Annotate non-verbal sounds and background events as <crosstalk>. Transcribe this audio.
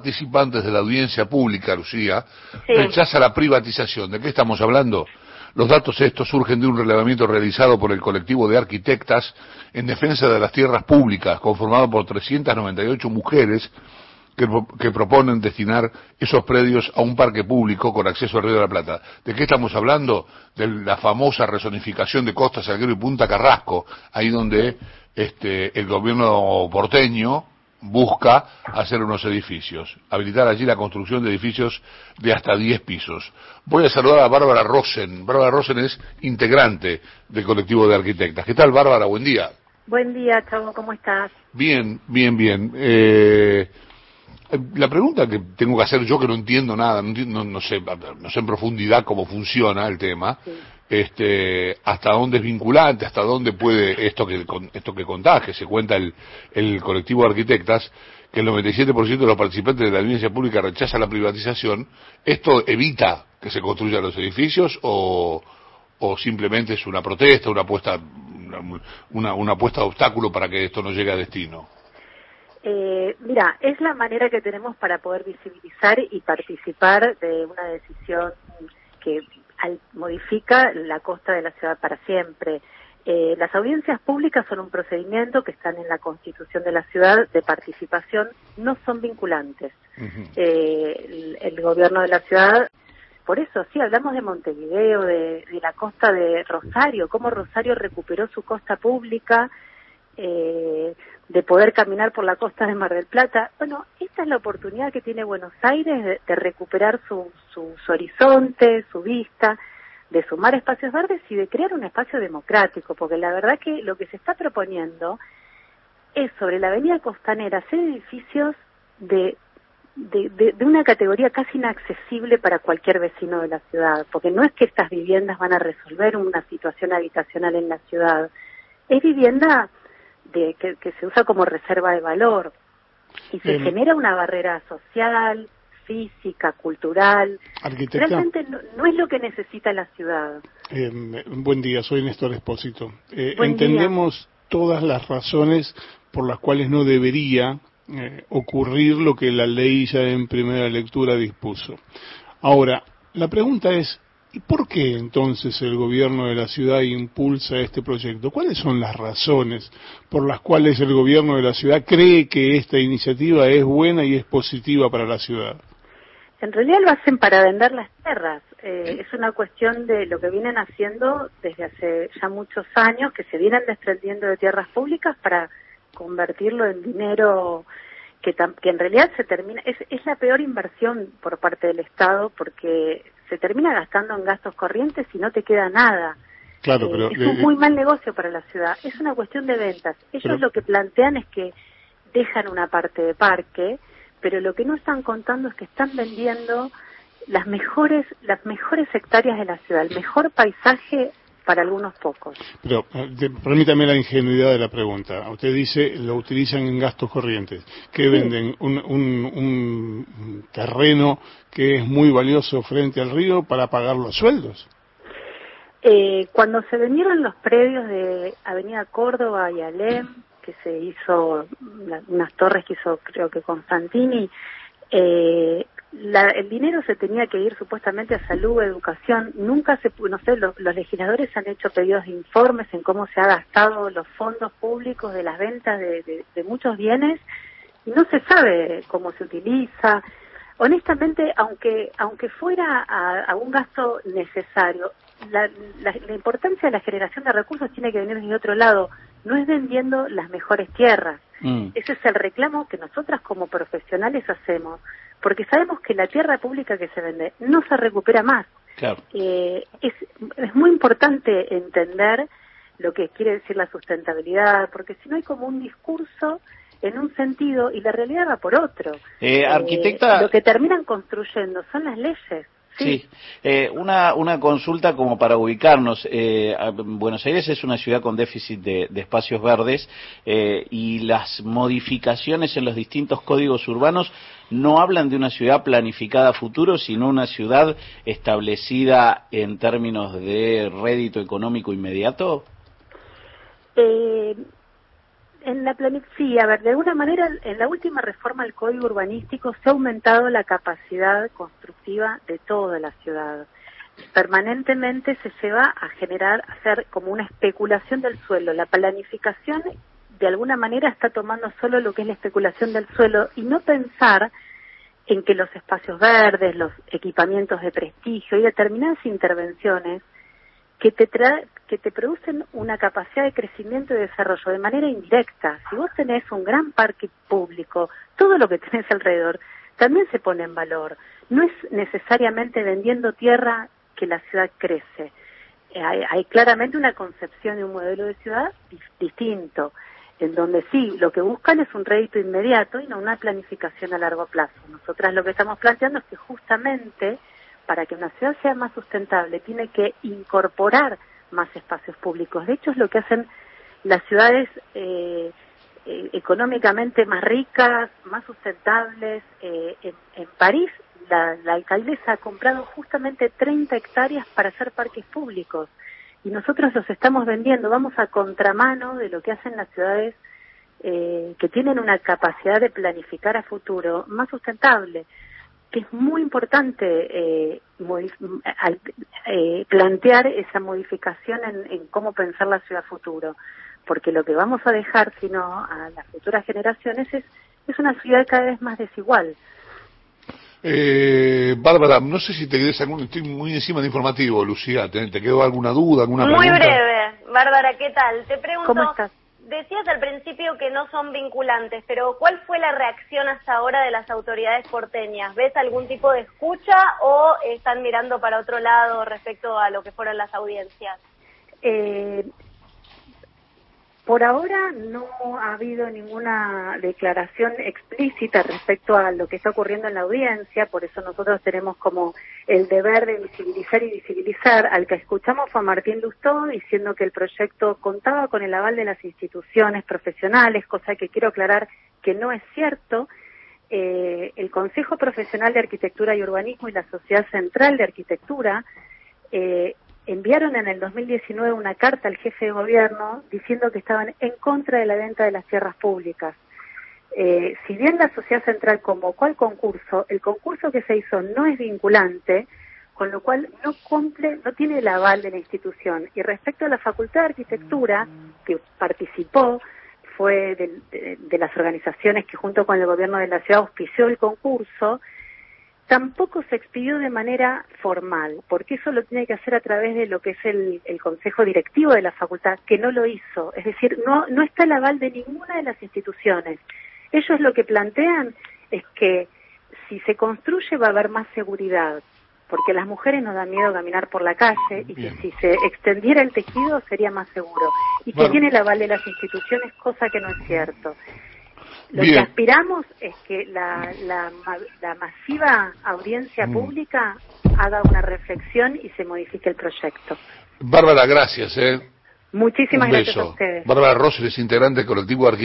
participantes de la audiencia pública, Lucía, rechaza la privatización. ¿De qué estamos hablando? Los datos estos surgen de un relevamiento realizado por el colectivo de arquitectas en defensa de las tierras públicas, conformado por 398 mujeres que, que, proponen destinar esos predios a un parque público con acceso al Río de la Plata. ¿De qué estamos hablando? De la famosa resonificación de Costa Salguero y Punta Carrasco, ahí donde este, el gobierno porteño busca hacer unos edificios, habilitar allí la construcción de edificios de hasta 10 pisos. Voy a saludar a Bárbara Rosen. Bárbara Rosen es integrante del colectivo de arquitectas. ¿Qué tal, Bárbara? Buen día. Buen día, Chavo, ¿cómo estás? Bien, bien, bien. Eh, la pregunta que tengo que hacer yo, que no entiendo nada, no, no, sé, no sé en profundidad cómo funciona el tema, sí este, hasta dónde es vinculante, hasta dónde puede esto que, esto que contás, que se cuenta el, el colectivo de arquitectas, que el 97% de los participantes de la audiencia pública rechaza la privatización, ¿esto evita que se construyan los edificios o, o simplemente es una protesta, una apuesta, una, una apuesta de obstáculo para que esto no llegue a destino? Eh, mira, es la manera que tenemos para poder visibilizar y participar de una decisión que modifica la costa de la ciudad para siempre. Eh, las audiencias públicas son un procedimiento que están en la constitución de la ciudad de participación, no son vinculantes. eh, el, gobierno de la ciudad, por eso sí, hablamos de Montevideo, de, de la costa de Rosario, cómo Rosario recuperó su costa pública, eh, de poder caminar por la costa de Mar del Plata. Bueno, esta es la oportunidad que tiene Buenos Aires de, recuperar su, su, horizonte, su vista, de sumar espacios verdes y de crear un espacio democrático, porque la verdad que lo que se está proponiendo es sobre la avenida costanera hacer edificios de, de, de, una categoría casi inaccesible para cualquier vecino de la ciudad, porque no es que estas viviendas van a resolver una situación habitacional en la ciudad, es vivienda de, que, que se usa como reserva de valor y se genera una barrera social, física, cultural. Realmente no, es lo que necesita la ciudad. Eh, buen día, soy Néstor Espósito. Eh, entendemos todas las razones por las cuales no debería eh, ocurrir lo que la ley ya en primera lectura dispuso. Ahora, la pregunta es, ¿Y por qué entonces el gobierno de la ciudad impulsa este proyecto? ¿Cuáles son las razones por las cuales el gobierno de la ciudad cree que esta iniciativa es buena y es positiva para la ciudad? En realidad lo hacen para vender las tierras. Eh, es una cuestión de lo que vienen haciendo desde hace ya muchos años, que se vienen desprendiendo de tierras públicas para convertirlo en dinero que, que en realidad se termina, es, es la peor inversión por parte del Estado porque se termina gastando en gastos corrientes y no te queda nada. Claro, eh, pero, es un muy mal negocio para la ciudad. Es una cuestión de ventas. Ellos lo que plantean es que dejan una parte de parque, pero lo que no están contando es que están vendiendo las mejores las mejores hectáreas de la ciudad, el mejor paisaje para algunos pocos. Pero eh, permítame la ingenuidad de la pregunta. Usted dice, lo utilizan en gastos corrientes. ¿Qué venden? Un, un, un, terreno que es muy valioso frente al río para pagar los sueldos? Eh, cuando se vendieron los predios de Avenida Córdoba y Alem, que se hizo, unas torres que hizo creo que Constantini, eh, la, el dinero se tenía que ir supuestamente a salud, educación. Nunca se, no sé, los, legisladores han hecho pedidos de informes en cómo se ha gastado los fondos públicos de las ventas de, de, muchos bienes y no se sabe cómo se utiliza. Honestamente, aunque aunque fuera a, un gasto necesario, la, la, importancia de la generación de recursos tiene que venir desde otro lado, no es vendiendo las mejores tierras. Mm. Ese es el reclamo que nosotras como profesionales hacemos porque sabemos que la tierra pública que se vende no se recupera más. Claro. Eh, es, es muy importante entender lo que quiere decir la sustentabilidad, porque si no hay como un discurso en un sentido y la realidad va por otro. Eh, arquitecta... Eh, lo que terminan construyendo son las leyes. Sí, eh, una, una consulta como para ubicarnos. Eh, Buenos Aires es una ciudad con déficit de, de espacios verdes eh, y las modificaciones en los distintos códigos urbanos no hablan de una ciudad planificada a futuro, sino una ciudad establecida en términos de rédito económico inmediato. En la sí, a ver, de alguna manera en la última reforma al código urbanístico se ha aumentado la capacidad constructiva de toda la ciudad. Permanentemente se lleva a generar, a hacer como una especulación del suelo. La planificación de alguna manera está tomando solo lo que es la especulación del suelo y no pensar en que los espacios verdes, los equipamientos de prestigio y determinadas intervenciones que te, que te producen una capacidad de crecimiento y desarrollo de manera indirecta. Si vos tenés un gran parque público, todo lo que <laughs> tenés alrededor también se pone en valor. No es necesariamente vendiendo tierra que la ciudad crece. Eh, hay, claramente una concepción de un modelo de ciudad distinto en donde sí, lo que buscan es un rédito inmediato y no una planificación a largo plazo. Nosotras lo que estamos planteando es que justamente para que una ciudad sea más sustentable tiene que incorporar más espacios públicos. De hecho, es lo que hacen las ciudades eh, eh, económicamente más ricas, más sustentables. Eh, en, París, la, la alcaldesa ha comprado justamente 30 hectáreas para hacer parques públicos y nosotros los estamos vendiendo, vamos a contramano de lo que hacen las ciudades eh, que tienen una capacidad de planificar a futuro más sustentable, que es muy importante eh, eh, plantear esa modificación en, en, cómo pensar la ciudad futuro, porque lo que vamos a dejar, sino a las futuras generaciones, es, es una ciudad cada vez más desigual. Eh, Bárbara, no sé si te quedes algún, estoy muy encima de informativo, Lucía, ¿te, quedó alguna duda, alguna muy pregunta? Muy breve, Bárbara, ¿qué tal? Te pregunto, ¿Cómo estás? Decías al principio que no son vinculantes, pero ¿cuál fue la reacción hasta ahora de las autoridades porteñas? ¿Ves algún tipo de escucha o están mirando para otro lado respecto a lo que fueron las audiencias? Eh, por ahora no ha habido ninguna declaración explícita respecto a lo que está ocurriendo en la audiencia, por eso nosotros tenemos como el deber de visibilizar y visibilizar. Al que escuchamos fue a Martín Lustó diciendo que el proyecto contaba con el aval de las instituciones profesionales, cosa que quiero aclarar que no es cierto. Eh, el Consejo Profesional de Arquitectura y Urbanismo y la Sociedad Central de Arquitectura eh, enviaron en el 2019 una carta al jefe de gobierno diciendo que estaban en contra de la venta de las tierras públicas. Eh, si bien la sociedad central convocó al concurso, el concurso que se hizo no es vinculante, con lo cual no cumple, no tiene el aval de la institución. Y respecto a la Facultad de Arquitectura, que participó, fue de, de las organizaciones que junto con el gobierno de la ciudad auspició el concurso, tampoco se expidió de manera formal, porque eso lo tiene que hacer a través de lo que es el, consejo directivo de la facultad, que no lo hizo. Es decir, no, no está el aval de ninguna de las instituciones. Ellos lo que plantean es que si se construye va a haber más seguridad, porque a las mujeres nos da miedo caminar por la calle y que si se extendiera el tejido sería más seguro. Y que tiene el aval de las instituciones, cosa que no es cierto. Lo que aspiramos es que la, la, masiva audiencia mm. pública haga una reflexión y se modifique el proyecto. Bárbara, gracias. ¿eh? Muchísimas gracias a ustedes. Bárbara Rosel es integrante del colectivo